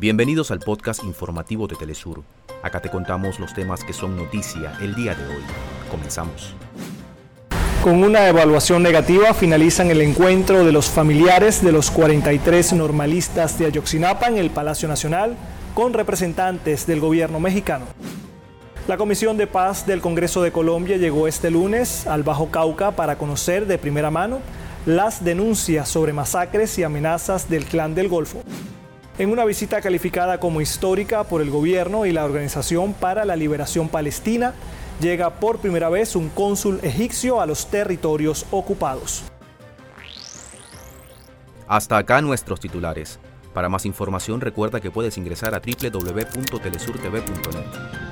Bienvenidos al podcast informativo de Telesur. Acá te contamos los temas que son noticia el día de hoy. Comenzamos. Con una evaluación negativa finalizan el encuentro de los familiares de los 43 normalistas de Ayotzinapa en el Palacio Nacional con representantes del gobierno mexicano. La Comisión de Paz del Congreso de Colombia llegó este lunes al Bajo Cauca para conocer de primera mano las denuncias sobre masacres y amenazas del Clan del Golfo en una visita calificada como histórica por el gobierno y la Organización para la Liberación Palestina, llega por primera vez un cónsul egipcio a los territorios ocupados. Hasta acá nuestros titulares. Para más información recuerda que puedes ingresar a www.telesurtv.net.